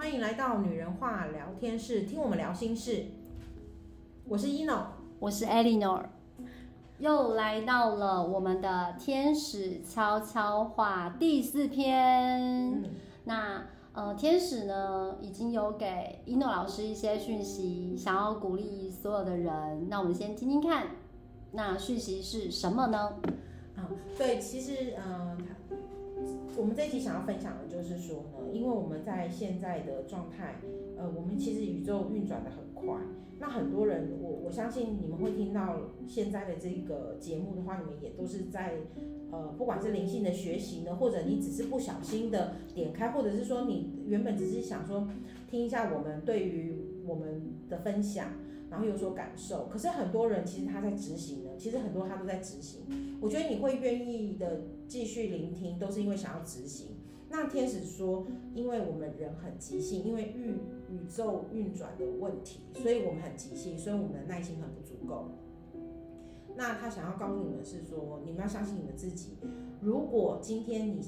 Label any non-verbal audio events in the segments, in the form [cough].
欢迎来到女人话聊天室，听我们聊心事。我是 Eno，我是 Eleanor，又来到了我们的天使悄悄话第四篇。嗯、那呃，天使呢已经有给 Eno 老师一些讯息，想要鼓励所有的人。那我们先听听看，那讯息是什么呢？啊，对，其实嗯。呃我们这一集想要分享的就是说呢，因为我们在现在的状态，呃，我们其实宇宙运转得很快。那很多人，我我相信你们会听到现在的这个节目的话，你们也都是在，呃，不管是灵性的学习呢，或者你只是不小心的点开，或者是说你原本只是想说听一下我们对于我们的分享，然后有所感受。可是很多人其实他在执行呢，其实很多他都在执行。我觉得你会愿意的。继续聆听，都是因为想要执行。那天使说，因为我们人很急性，因为宇宇宙运转的问题，所以我们很急性，所以我们的耐心很不足够。那他想要告诉你们是说，你们要相信你们自己。如果今天你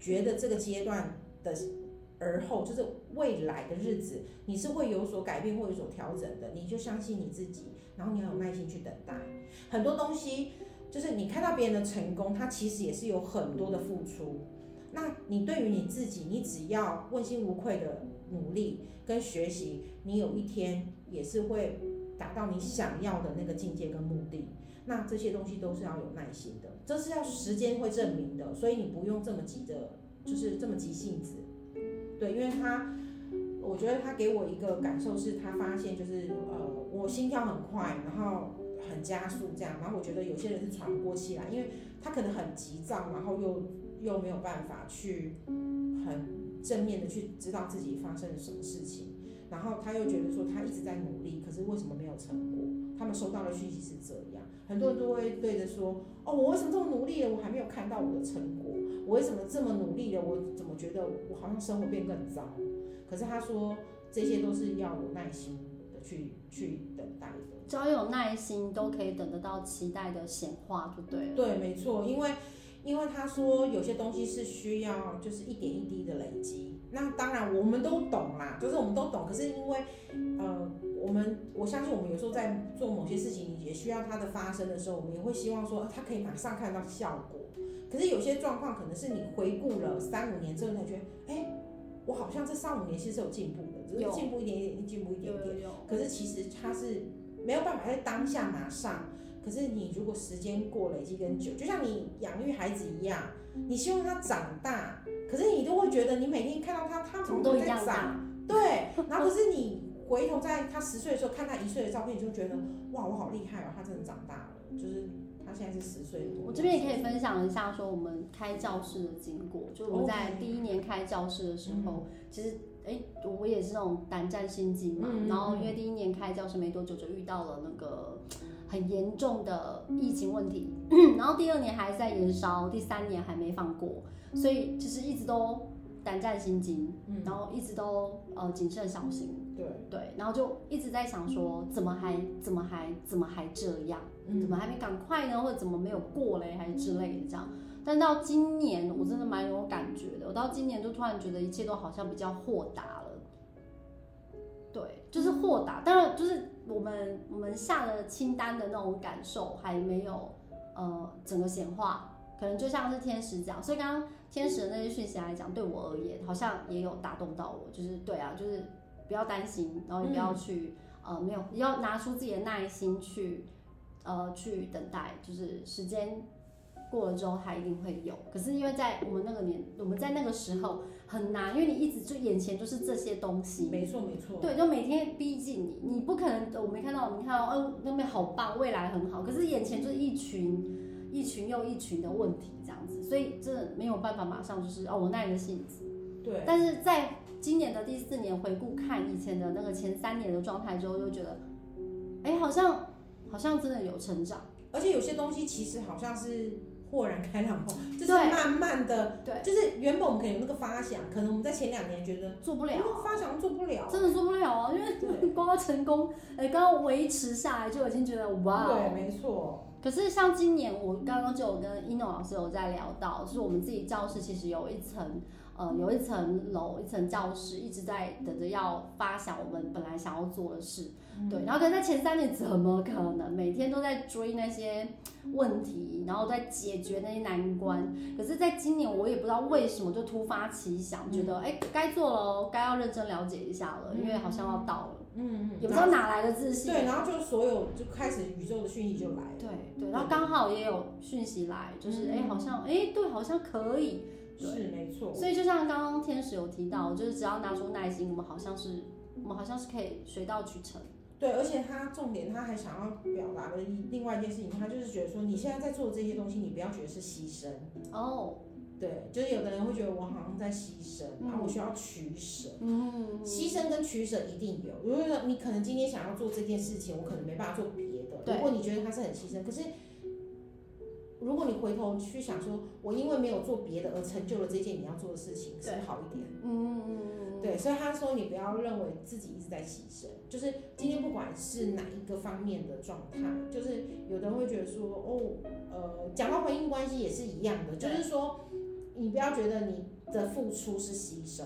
觉得这个阶段的而后，就是未来的日子，你是会有所改变或有所调整的，你就相信你自己，然后你要有耐心去等待。很多东西。就是你看到别人的成功，他其实也是有很多的付出。那你对于你自己，你只要问心无愧的努力跟学习，你有一天也是会达到你想要的那个境界跟目的。那这些东西都是要有耐心的，这是要时间会证明的。所以你不用这么急的，就是这么急性子。对，因为他，我觉得他给我一个感受是，他发现就是呃，我心跳很快，然后。很加速这样，然后我觉得有些人是喘不过气来，因为他可能很急躁，然后又又没有办法去很正面的去知道自己发生了什么事情，然后他又觉得说他一直在努力，可是为什么没有成果？他们收到的讯息是这样，很多人都会对着说，哦，我为什么这么努力了，我还没有看到我的成果？我为什么这么努力了，我怎么觉得我好像生活变更糟？可是他说这些都是要有耐心的去去等待的。只要有耐心，都可以等得到期待的显化，就对了。对，没错，因为因为他说有些东西是需要就是一点一滴的累积。那当然我们都懂啦，就是我们都懂。可是因为呃，我们我相信我们有时候在做某些事情也需要它的发生的时候，我们也会希望说它可以马上看到效果。可是有些状况可能是你回顾了三五年之后你才觉得，哎，我好像这三五年其实是有进步的，只是进步一点点，进步一点点。可是其实它是。没有办法在当下马上，可是你如果时间过累积更久，就像你养育孩子一样，你希望他长大，可是你都会觉得你每天看到他，他怎么都在长，对，然后可是你回头在他十岁的时候看他一岁的照片，你就觉得哇，我好厉害哦，他真的长大了，就是他现在是十岁多。我这边也可以分享一下，说我们开教室的经过，就我们在第一年开教室的时候，其实。哎，我也是那种胆战心惊嘛，嗯、然后因为第一年开教室没多久就遇到了那个很严重的疫情问题，嗯、然后第二年还在延烧，第三年还没放过，所以其实一直都胆战心惊，嗯、然后一直都呃谨慎小心，对对，然后就一直在想说怎么还怎么还怎么还这样，嗯、怎么还没赶快呢，或者怎么没有过嘞，还是之类的这样。但到今年，我真的蛮有感觉的。我到今年就突然觉得一切都好像比较豁达了。对，就是豁达。当然，就是我们我们下了清单的那种感受还没有呃整个显化，可能就像是天使讲。所以刚刚天使的那些讯息来讲，对我而言好像也有打动到我。就是对啊，就是不要担心，然后也不要去、嗯、呃没有，你要拿出自己的耐心去呃去等待，就是时间。过了之后，它一定会有。可是因为在我们那个年，我们在那个时候很难，因为你一直就眼前就是这些东西。没错，没错。对，就每天逼近你，你不可能。我没看到，我们看到，哦，那边好棒，未来很好。可是眼前就是一群一群又一群的问题，这样子，所以这没有办法马上就是哦，我耐着性子。对。但是在今年的第四年回顾看以前的那个前三年的状态之后，就觉得，哎，好像好像真的有成长。而且有些东西其实好像是。豁然开朗后，[laughs] 就是慢慢的，对，就是原本我们可能有那个发想，可能我们在前两年觉得做不了，发想做不了，真的做不了啊，因为光要成功，哎，刚刚维持下来就已经觉得哇，对，没错。可是像今年，我刚刚就有跟 Eno 老师有在聊到，就是我们自己教室其实有一层呃有一层楼一层教室一直在等着要发想我们本来想要做的事，嗯、对，然后可是在前三年怎么可能每天都在追那些问题，然后在解决那些难关？可是在今年我也不知道为什么就突发奇想，嗯、觉得哎该做了，该要认真了解一下了，因为好像要到了。嗯嗯，也不知道哪来的自信。对，然后就所有就开始宇宙的讯息就来了。对对，然后刚好也有讯息来，就是哎、嗯，好像哎，对，好像可以。是没错。所以就像刚刚天使有提到，就是只要拿出耐心，我们好像是，我们好像是可以水到渠成。对，而且他重点他还想要表达的另外一件事情，他就是觉得说，你现在在做的这些东西，你不要觉得是牺牲。哦。对，就是有的人会觉得我好像在牺牲，然后我需要取舍。嗯，牺牲跟取舍一定有。如果说你可能今天想要做这件事情，我可能没办法做别的。对。如果你觉得他是很牺牲，可是如果你回头去想说，我因为没有做别的而成就了这件你要做的事情，是不是好一点？嗯嗯嗯。对，所以他说你不要认为自己一直在牺牲，就是今天不管是哪一个方面的状态，就是有的人会觉得说，哦，呃，讲到婚姻关系也是一样的，就是说。你不要觉得你的付出是牺牲，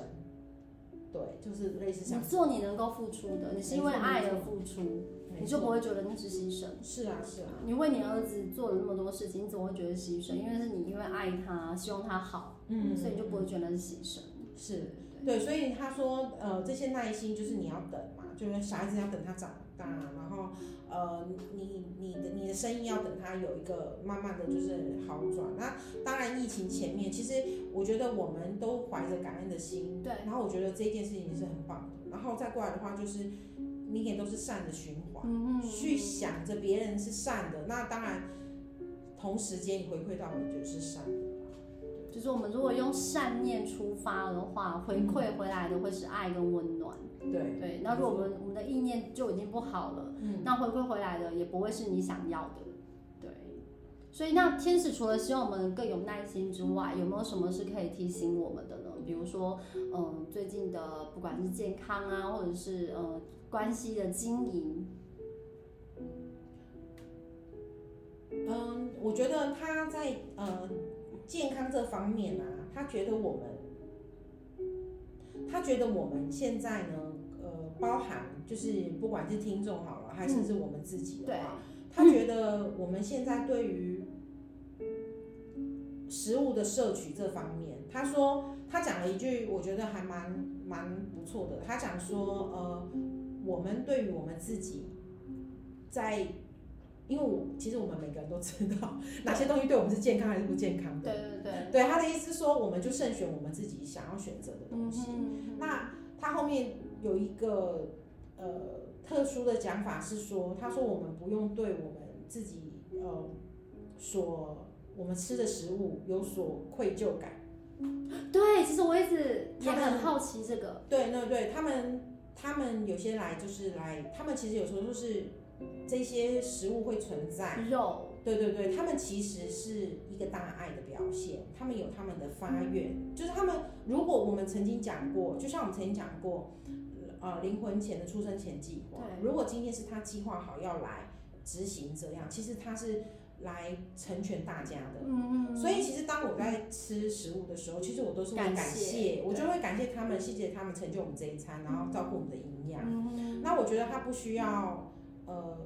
对，就是类似像你做你能够付出的，你是因为爱而付出，你就不会觉得那是牺牲。是啊，是啊。你为你儿子做了那么多事情，你怎么会觉得牺牲？因为是你因为爱他，希望他好，嗯，所以你就不会觉得是牺牲。是，对，所以他说，呃，这些耐心就是你要等嘛，就是小孩子要等他长大，然后。呃，你你的你的生意要等它有一个慢慢的就是好转。那当然，疫情前面，其实我觉得我们都怀着感恩的心，对。然后我觉得这件事情是很棒的。然后再过来的话，就是你也都是善的循环，嗯嗯，去想着别人是善的，那当然同时间你回馈到你就是善的。就是我们如果用善念出发的话，回馈回来的会是爱跟温暖。对对，那如果我们我们的意念就已经不好了，嗯，那回馈回来的也不会是你想要的。对，所以那天使除了希望我们更有耐心之外，有没有什么是可以提醒我们的呢？比如说，嗯，最近的不管是健康啊，或者是呃关系的经营。嗯，我觉得他在呃。健康这方面啊，他觉得我们，他觉得我们现在呢，呃，包含就是不管是听众好了，还是是我们自己的话，嗯、他觉得我们现在对于食物的摄取这方面，他说他讲了一句，我觉得还蛮蛮不错的。他讲说，呃，我们对于我们自己在。因为我其实我们每个人都知道 [laughs] 哪些东西对我们是健康还是不健康的。对对对。对他的意思是说，我们就慎选我们自己想要选择的东西。嗯。那他后面有一个呃特殊的讲法是说，他说我们不用对我们自己呃所我们吃的食物有所愧疚感。对，其实我一直也很好奇这个。对，对对，他们他们有些来就是来，他们其实有时候就是。这些食物会存在。肉，对对对，他们其实是一个大爱的表现，他们有他们的发愿，嗯、就是他们如果我们曾经讲过，就像我们曾经讲过，呃，灵魂前的出生前计划，如果今天是他计划好要来执行这样，其实他是来成全大家的，嗯嗯，所以其实当我在吃食物的时候，其实我都是会感谢，感谢我就会感谢他们，谢谢他们成就我们这一餐，然后照顾我们的营养，嗯、那我觉得他不需要。呃，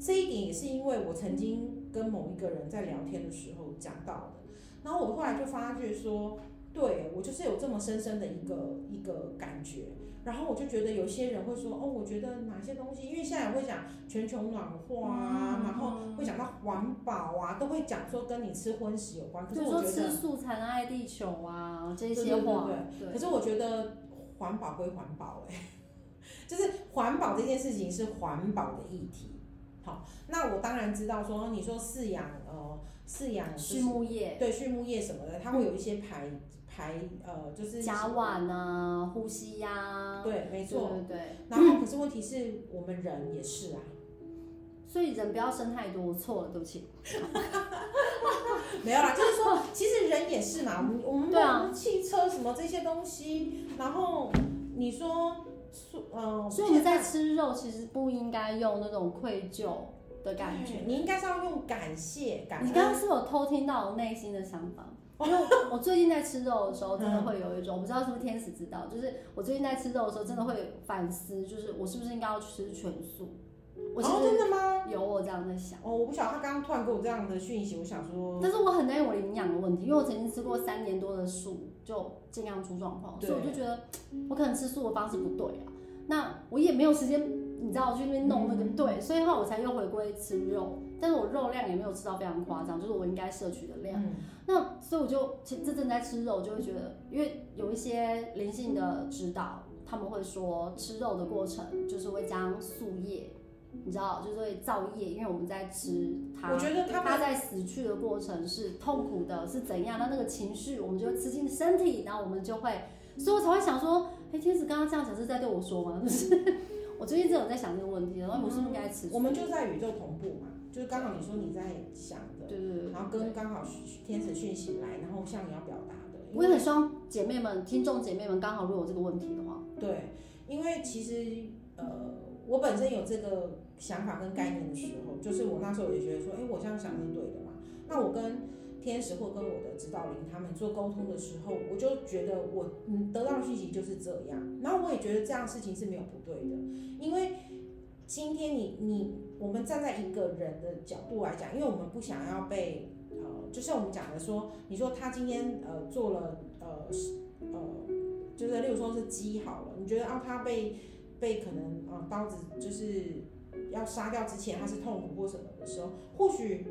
这一点也是因为我曾经跟某一个人在聊天的时候讲到的，然后我后来就发觉说，对，我就是有这么深深的一个一个感觉，然后我就觉得有些人会说，哦，我觉得哪些东西，因为现在会讲全球暖化啊，然后会讲到环保啊，都会讲说跟你吃荤食有关，可是我觉得吃素才能爱地球啊，这些话，对对对，可是我觉得环保归环保，欸，哎。就是环保这件事情是环保的议题，好，那我当然知道说，你说饲养呃饲养畜牧业，对畜牧业什么的，它会有一些排排呃就是甲烷啊，呼吸呀、啊，对，没错，对，对对。然后可是问题是我们人也是啊，所以人不要生太多，我错了，对不起。[laughs] 没有啦，就是说其实人也是嘛，我们我们汽车什么这些东西，然后你说。嗯，所以你在吃肉，其实不应该用那种愧疚的感觉，你应该是要用感谢感。你刚刚是有偷听到我内心的想法，因为我最近在吃肉的时候，真的会有一种，我不知道是不是天使知道，就是我最近在吃肉的时候，真的会反思，就是我是不是应该要吃全素？我哦，真的吗？有我这样在想。哦，我不晓得他刚刚突然给我这样的讯息，我想说，但是我很担心我的营养的问题，因为我曾经吃过三年多的素，就尽量出状况，所以我就觉得我可能吃素的方式不对啊。那我也没有时间，你知道去那边弄那个、嗯、对，所以后来我才又回归吃肉，但是我肉量也没有吃到非常夸张，就是我应该摄取的量。嗯、那所以我就这正在吃肉，就会觉得，因为有一些灵性的指导，他们会说吃肉的过程就是会将素业，你知道，就是会造业，因为我们在吃它，我觉得他他在死去的过程是痛苦的，是怎样？那那个情绪，我们就会吃进身体，然后我们就会，所以我才会想说。哎、欸，天使刚刚这样讲是在对我说吗？[laughs] 就是我最近真的有在想这个问题，然后我是不是应该吃？我们就在宇宙同步嘛，就是刚好你说你在想的，对对对，然后跟刚好天使讯息来，然后向你要表达的。我也很希望姐妹们、听众姐妹们刚好如果有这个问题的话，对，因为其实呃，我本身有这个想法跟概念的时候，就是我那时候也觉得说，哎、我这样想是对的嘛，那我跟。天使或跟我的指导灵他们做沟通的时候，我就觉得我嗯得到的讯息就是这样，然后我也觉得这样事情是没有不对的，因为今天你你我们站在一个人的角度来讲，因为我们不想要被呃，就像我们讲的说，你说他今天呃做了呃呃，就是例如说是鸡好了，你觉得啊他被被可能啊、呃、刀子就是要杀掉之前他是痛苦或什么的时候，或许。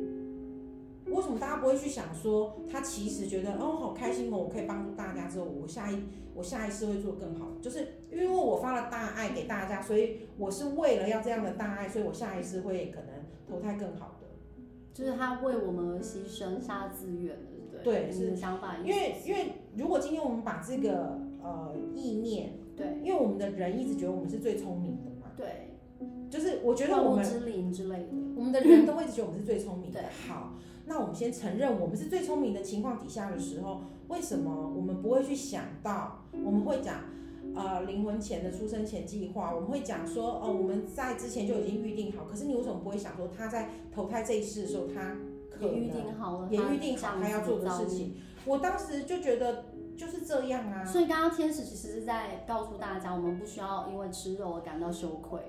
为什么大家不会去想说，他其实觉得哦好开心哦，我可以帮助大家之后，我下一我下一次会做更好，就是因为我发了大爱给大家，所以我是为了要这样的大爱，所以我下一次会可能投胎更好的。就是他为我们而牺牲，杀自愿的，对对，是想法。因为因为如果今天我们把这个呃意念，对，因为我们的人一直觉得我们是最聪明的嘛，对，就是我觉得我们之灵之类的，我们的人都会一直觉得我们是最聪明的，对，好。那我们先承认我们是最聪明的情况底下的时候，为什么我们不会去想到？我们会讲，呃，灵魂前的出生前计划，我们会讲说，哦，我们在之前就已经预定好。可是你为什么不会想说他在投胎这一世的时候，他可能也预定好了，也预定好他要做的事情？我当时就觉得就是这样啊。所以刚刚天使其实是在告诉大家，我们不需要因为吃肉而感到羞愧。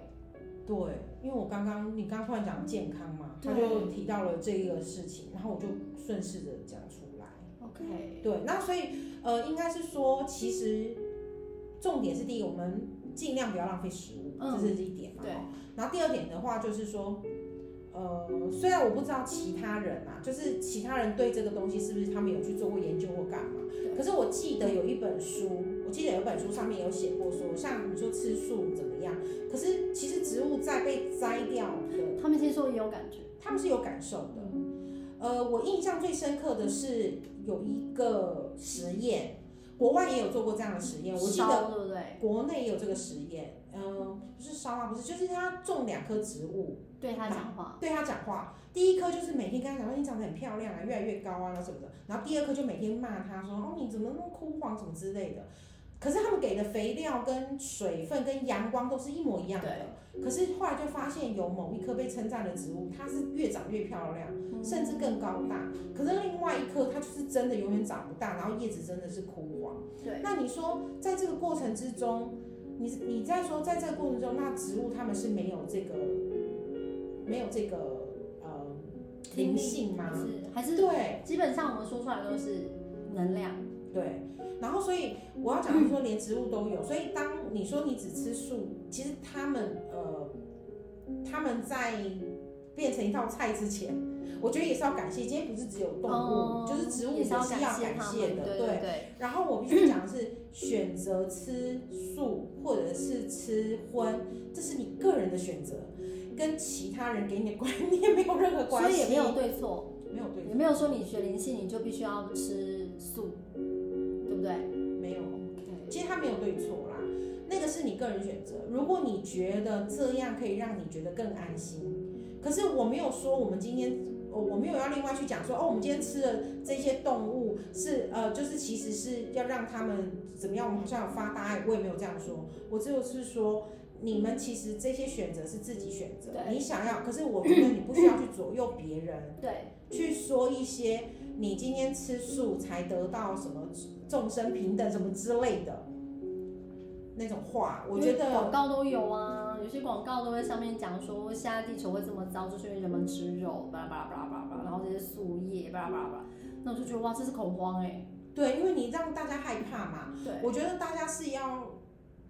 对，因为我刚刚你刚刚突然讲健康嘛，他就提到了这个事情，然后我就顺势的讲出来。OK，对，那所以呃，应该是说，其实重点是第一个，我们尽量不要浪费食物，嗯，这是一点嘛。对。然后第二点的话，就是说，呃，虽然我不知道其他人啊，就是其他人对这个东西是不是他们有去做过研究或干嘛，可是我记得有一本书，我记得有一本书上面有写过说，像你说吃素怎么样？可是其实植物在被摘掉的，他们其实说也有感觉，他们是有感受的。呃，我印象最深刻的是有一个实验，国外也有做过这样的实验，我记得？国内也有这个实验，不是，就是他种两棵植物，对他讲话，对他讲话。第一棵就是每天跟他讲说你长得很漂亮啊，越来越高啊，什么的。然后第二棵就每天骂他说哦，你怎么那么枯黄，什么之类的。可是他们给的肥料跟水分跟阳光都是一模一样的，可是后来就发现有某一棵被称赞的植物，它是越长越漂亮，甚至更高大。可是另外一棵它就是真的永远长不大，然后叶子真的是枯黄。对，那你说在这个过程之中，你你在说在这个过程中，那植物它们是没有这个没有这个呃灵性吗？是还是对？基本上我们说出来都是能量，对。然后，所以我要讲的是说，连植物都有。所以，当你说你只吃素，其实他们呃，他们在变成一道菜之前，我觉得也是要感谢。今天不是只有动物，哦、就是植物也是要感谢的。对，对，对。然后我必须讲的是，选择吃素或者是吃荤，这是你个人的选择，跟其他人给你的观念 [laughs] 没有任何关系。所以也没有对错，没有对错，也没有说你学灵性你就必须要吃素。对不对，没有，其实它没有对错啦，那个是你个人选择。如果你觉得这样可以让你觉得更安心，可是我没有说我们今天，我我没有要另外去讲说，哦，我们今天吃的这些动物是呃，就是其实是要让他们怎么样，我们好像有发大爱，我也没有这样说，我只有是说，你们其实这些选择是自己选择，你想要，可是我觉得你不需要去左右别人，对，去说一些。你今天吃素才得到什么众生平等什么之类的那种话，我觉得广告都有啊，有些广告都会上面讲说，现在地球会这么糟，就是因为人们吃肉，巴拉巴拉巴拉巴拉，然后这些树叶，巴拉巴拉巴拉，那我就觉得哇，这是恐慌哎、欸。对，因为你让大家害怕嘛。对，我觉得大家是要。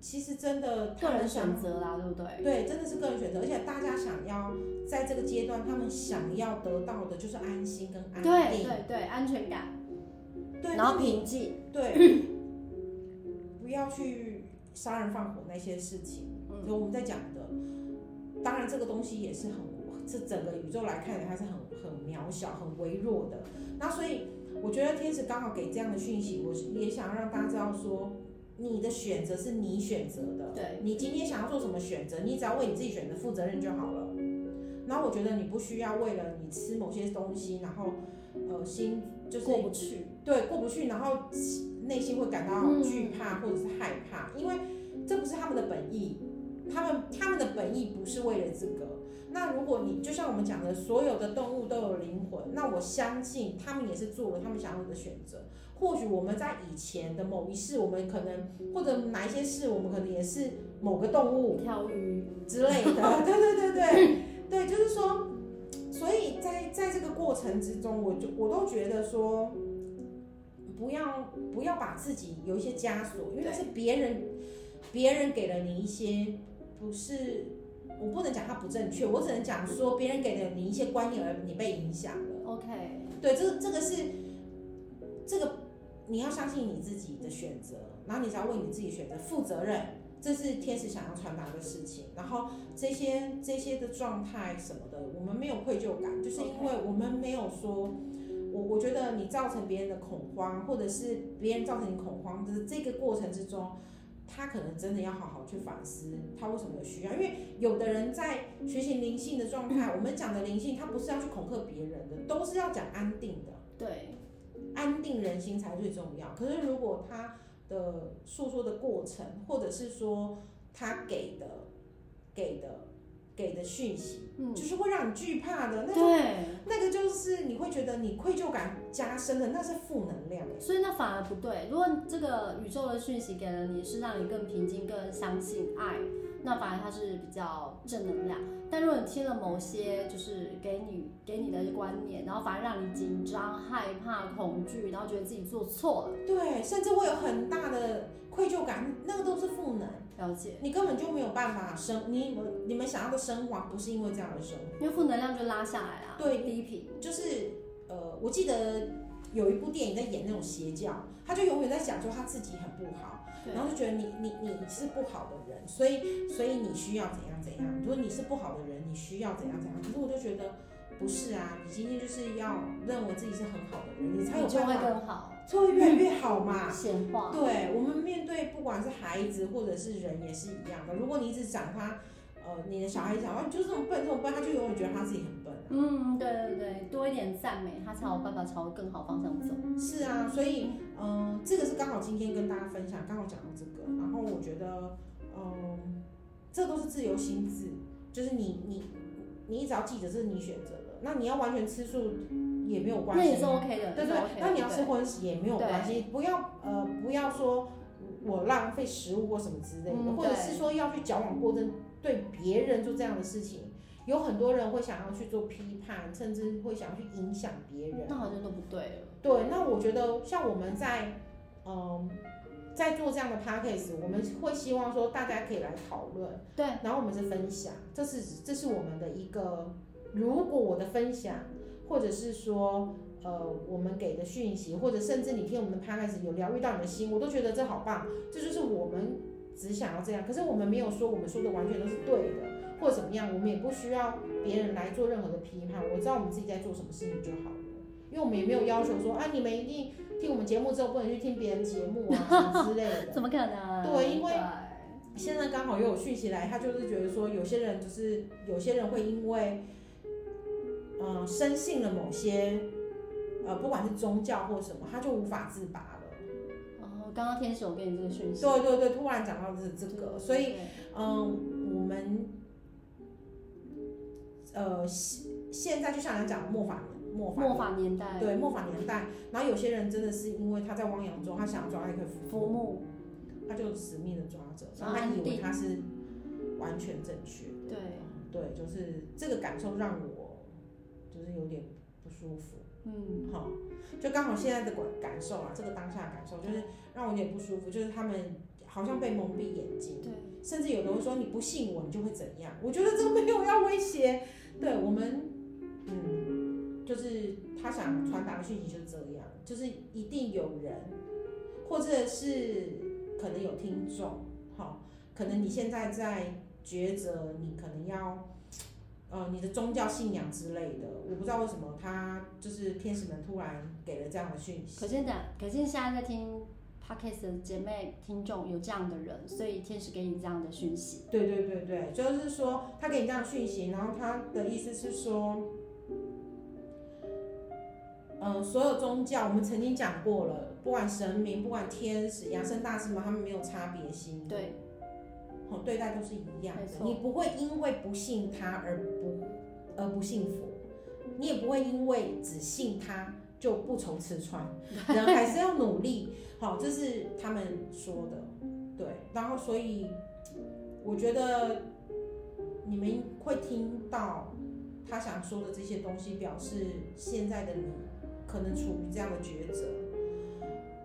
其实真的个人选择啦，对不对？对，真的是个人选择，而且大家想要在这个阶段，他们想要得到的就是安心跟安定，对对对，安全感，对，然后平静，对，[clears throat] 不要去杀人放火那些事情。我们在讲的，当然这个东西也是很，这整个宇宙来看的，它是很很渺小、很微弱的。那所以我觉得天使刚好给这样的讯息，我也想让大家知道说。你的选择是你选择的，对，你今天想要做什么选择，你只要为你自己选择负责任就好了。然后我觉得你不需要为了你吃某些东西，然后呃心就是过不去，对，过不去，然后内心会感到惧怕或者是害怕，嗯，因为这不是他们的本意，他们他们的本意不是为了这个。那如果你就像我们讲的，所有的动物都有灵魂，那我相信他们也是做了他们想要的选择。或许我们在以前的某一世，我们可能或者哪一些事，我们可能也是某个动物，条鱼之类的。[laughs] 对对对对对，就是说，所以在在这个过程之中，我就我都觉得说，不要不要把自己有一些枷锁，因为那是别人别人给了你一些不是，我不能讲它不正确，我只能讲说别人给了你一些观念而你被影响了。OK，对，这个这个是这个。你要相信你自己的选择，然后你只要为你自己选择负责任，这是天使想要传达的事情。然后这些这些的状态什么的，我们没有愧疚感，就是因为我们没有说，我我觉得你造成别人的恐慌，或者是别人造成你恐慌，就是这个过程之中，他可能真的要好好去反思，他为什么有需要。因为有的人在学习灵性的状态，我们讲的灵性，他不是要去恐吓别人的，都是要讲安定的。对。安定人心才最重要。可是如果他的诉说的过程，或者是说他给的、给的、给的讯息，嗯，就是会让你惧怕的，那个，对，那个就是你会觉得你愧疚感加深的，那是负能量。所以那反而不对。如果这个宇宙的讯息给了你，是让你更平静、更相信爱。那反而它是比较正能量，但如果你听了某些就是给你给你的观念，然后反而让你紧张、害怕、恐惧，然后觉得自己做错了，对，甚至会有很大的愧疚感，那个都是负能。了解，你根本就没有办法升，你你们想要的升华不是因为这样的生活，因为负能量就拉下来啊。对，低频就是呃，我记得有一部电影在演那种邪教，他就永远在讲说他自己很不好。然后就觉得你你你是不好的人，所以所以你需要怎样怎样。如果你是不好的人，你需要怎样怎样。可是我就觉得不是啊，你今天就是要认为自己是很好的人，你才有办法更好，才会越来越好嘛。显化。对，我们面对不管是孩子或者是人也是一样的。如果你一直讲他。呃，你的小孩讲话，你就是这么笨，这么笨，他就永远觉得他自己很笨啊。嗯，对对对，多一点赞美，他才有办法朝更好方向走。是啊，所以，嗯、呃，这个是刚好今天跟大家分享，刚好讲到这个，然后我觉得，嗯、呃，这都是自由心智，就是你你你只要记得这是你选择的，那你要完全吃素也没有关系，那也是 OK 的，对对，那你要吃荤食也没有关系，不要呃不要说我浪费食物或什么之类的，嗯、或者是说要去矫枉过正。对别人做这样的事情，有很多人会想要去做批判，甚至会想要去影响别人。那好像都不对了。对，那我觉得像我们在，嗯，在做这样的 p a c k a g e 我们会希望说大家可以来讨论，对，然后我们是分享，这是这是我们的一个，如果我的分享，或者是说，呃，我们给的讯息，或者甚至你听我们的 p a d c a 有疗愈到你的心，我都觉得这好棒，这就是我们。只想要这样，可是我们没有说我们说的完全都是对的，或怎么样，我们也不需要别人来做任何的批判。我知道我们自己在做什么事情就好了，因为我们也没有要求说啊，你们一定听我们节目之后不能去听别人节目啊什么之类的。怎么可能？对，因为现在刚好又有讯息来，他就是觉得说有些人就是有些人会因为嗯深信了某些呃不管是宗教或什么，他就无法自拔了。哦。刚刚天使有给你这个讯息，对对对，突然讲到的是这个，所以嗯，我们呃现现在就像人讲的末法末法末法年代，对末法年代。然后有些人真的是因为他在汪洋中，他想要抓到一个浮木，他就死命的抓着，然后他以为他是完全正确的。对对，就是这个感受让我就是有点不舒服。嗯，好，就刚好现在的感感受啊，这个当下的感受就是让我有点不舒服，就是他们好像被蒙蔽眼睛，对，甚至有的人说你不信我，你就会怎样？我觉得这个没有要威胁，对我们，嗯，就是他想传达的讯息就是这样，就是一定有人，或者是可能有听众，好，可能你现在在抉择，你可能要。呃，你的宗教信仰之类的，我不知道为什么他就是天使们突然给了这样的讯息。可见的，可见现在在听 Podcast 的姐妹听众有这样的人，所以天使给你这样的讯息。对对对对，就是说他给你这样的讯息，然后他的意思是说，嗯、呃，所有宗教我们曾经讲过了，不管神明，不管天使、扬升大师们，他们没有差别心。对。哦，对待都是一样的，你不会因为不信他而不而不幸福，你也不会因为只信他就不愁吃穿，人还是要努力。好，这是他们说的，对。然后所以我觉得你们会听到他想说的这些东西，表示现在的你可能处于这样的抉择。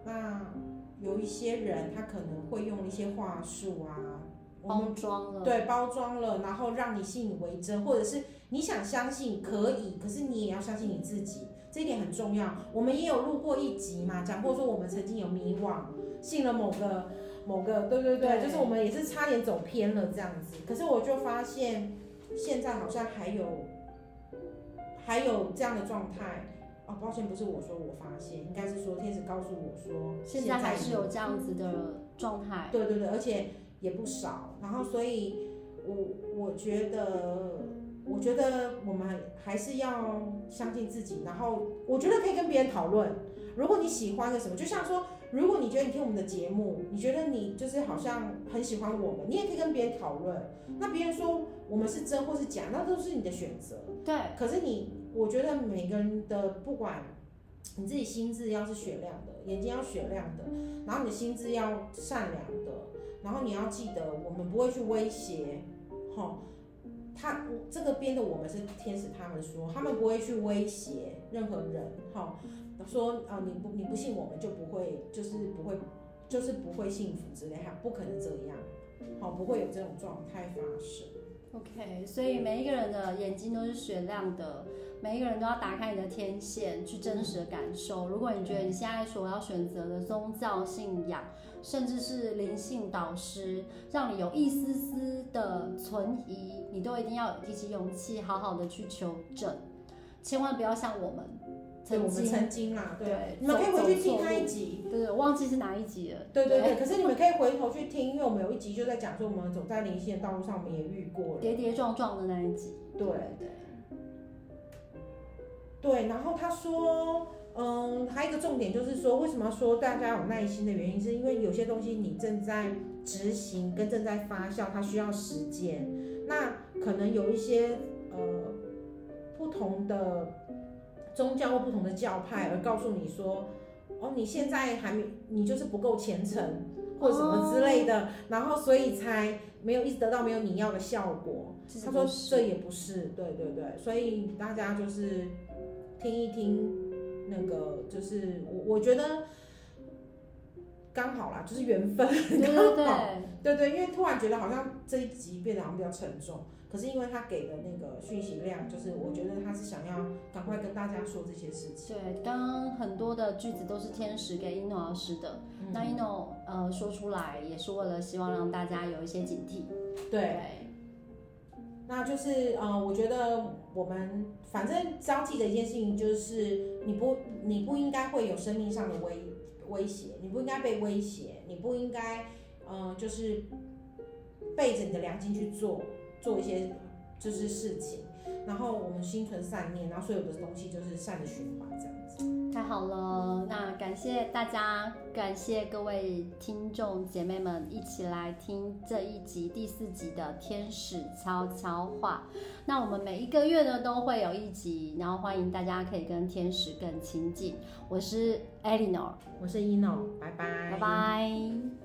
那有一些人他可能会用一些话术啊。包装了，对，包装了，然后让你信以为真，或者是你想相信可以，可是你也要相信你自己，这一点很重要。我们也有录过一集嘛，讲过说我们曾经有迷惘，信了某个某个，对对对，对就是我们也是差点走偏了这样子。可是我就发现，现在好像还有还有这样的状态。哦，抱歉，不是我说我发现，应该是说天使告诉我说现，现在还是有这样子的状态。对对对，而且。也不少，然后所以我，我我觉得，我觉得我们还是要相信自己，然后我觉得可以跟别人讨论。如果你喜欢个什么，就像说，如果你觉得你听我们的节目，你觉得你就是好像很喜欢我们，你也可以跟别人讨论。那别人说我们是真或是假，那都是你的选择。对。可是你，我觉得每个人的不管你自己心智要是雪亮的，眼睛要雪亮的，然后你的心智要善良的。然后你要记得，我们不会去威胁，哈，他这个边的我们是天使，他们说他们不会去威胁任何人，哈，说啊你不你不信我们就不会，就是不会，就是不会幸福之类，哈，不可能这样，好，不会有这种状态发生。OK，所以每一个人的眼睛都是雪亮的，每一个人都要打开你的天线，去真实的感受。如果你觉得你现在所要选择的宗教信仰，甚至是灵性导师，让你有一丝丝的存疑，你都一定要提起勇气，好好的去求证，千万不要像我们曾经，曾经啊，对，对你们可以回去听那一集，对，我忘记是哪一集了，对对。对，可是你们可以回头去听，因为我们有一集就在讲说，我们走在灵性的道路上，我们也遇过了。跌跌撞撞的那一集，对对。对，然后他说。嗯，还有一个重点就是说，为什么要说大家有耐心的原因，是因为有些东西你正在执行跟正在发酵，它需要时间。那可能有一些呃不同的宗教或不同的教派而告诉你说，哦，你现在还没，你就是不够虔诚或者什么之类的，哦，然后所以才没有一直得到没有你要的效果。他说这也不是，对对对，所以大家就是听一听。那个就是我，我觉得刚好啦，就是缘分刚好，对对，因为突然觉得好像这一集变得好像比较沉重，可是因为他给的那个讯息量，就是我觉得他是想要赶快跟大家说这些事情。对，刚刚很多的句子都是天使给一诺老师的，嗯、那一诺呃说出来也是为了希望让大家有一些警惕。对。对那就是，呃，我觉得我们反正交记的一件事情就是，你不，你不应该会有生命上的威威胁，你不应该被威胁，你不应该，呃，就是背着你的良心去做做一些就是事情，然后我们心存善念，然后所有的东西就是善的循环这样。太好了，那感谢大家，感谢各位听众姐妹们一起来听这一集第四集的天使悄悄话。那我们每一个月呢都会有一集，然后欢迎大家可以跟天使更亲近。我是 Eleanor，我是 Eno，拜拜，拜拜。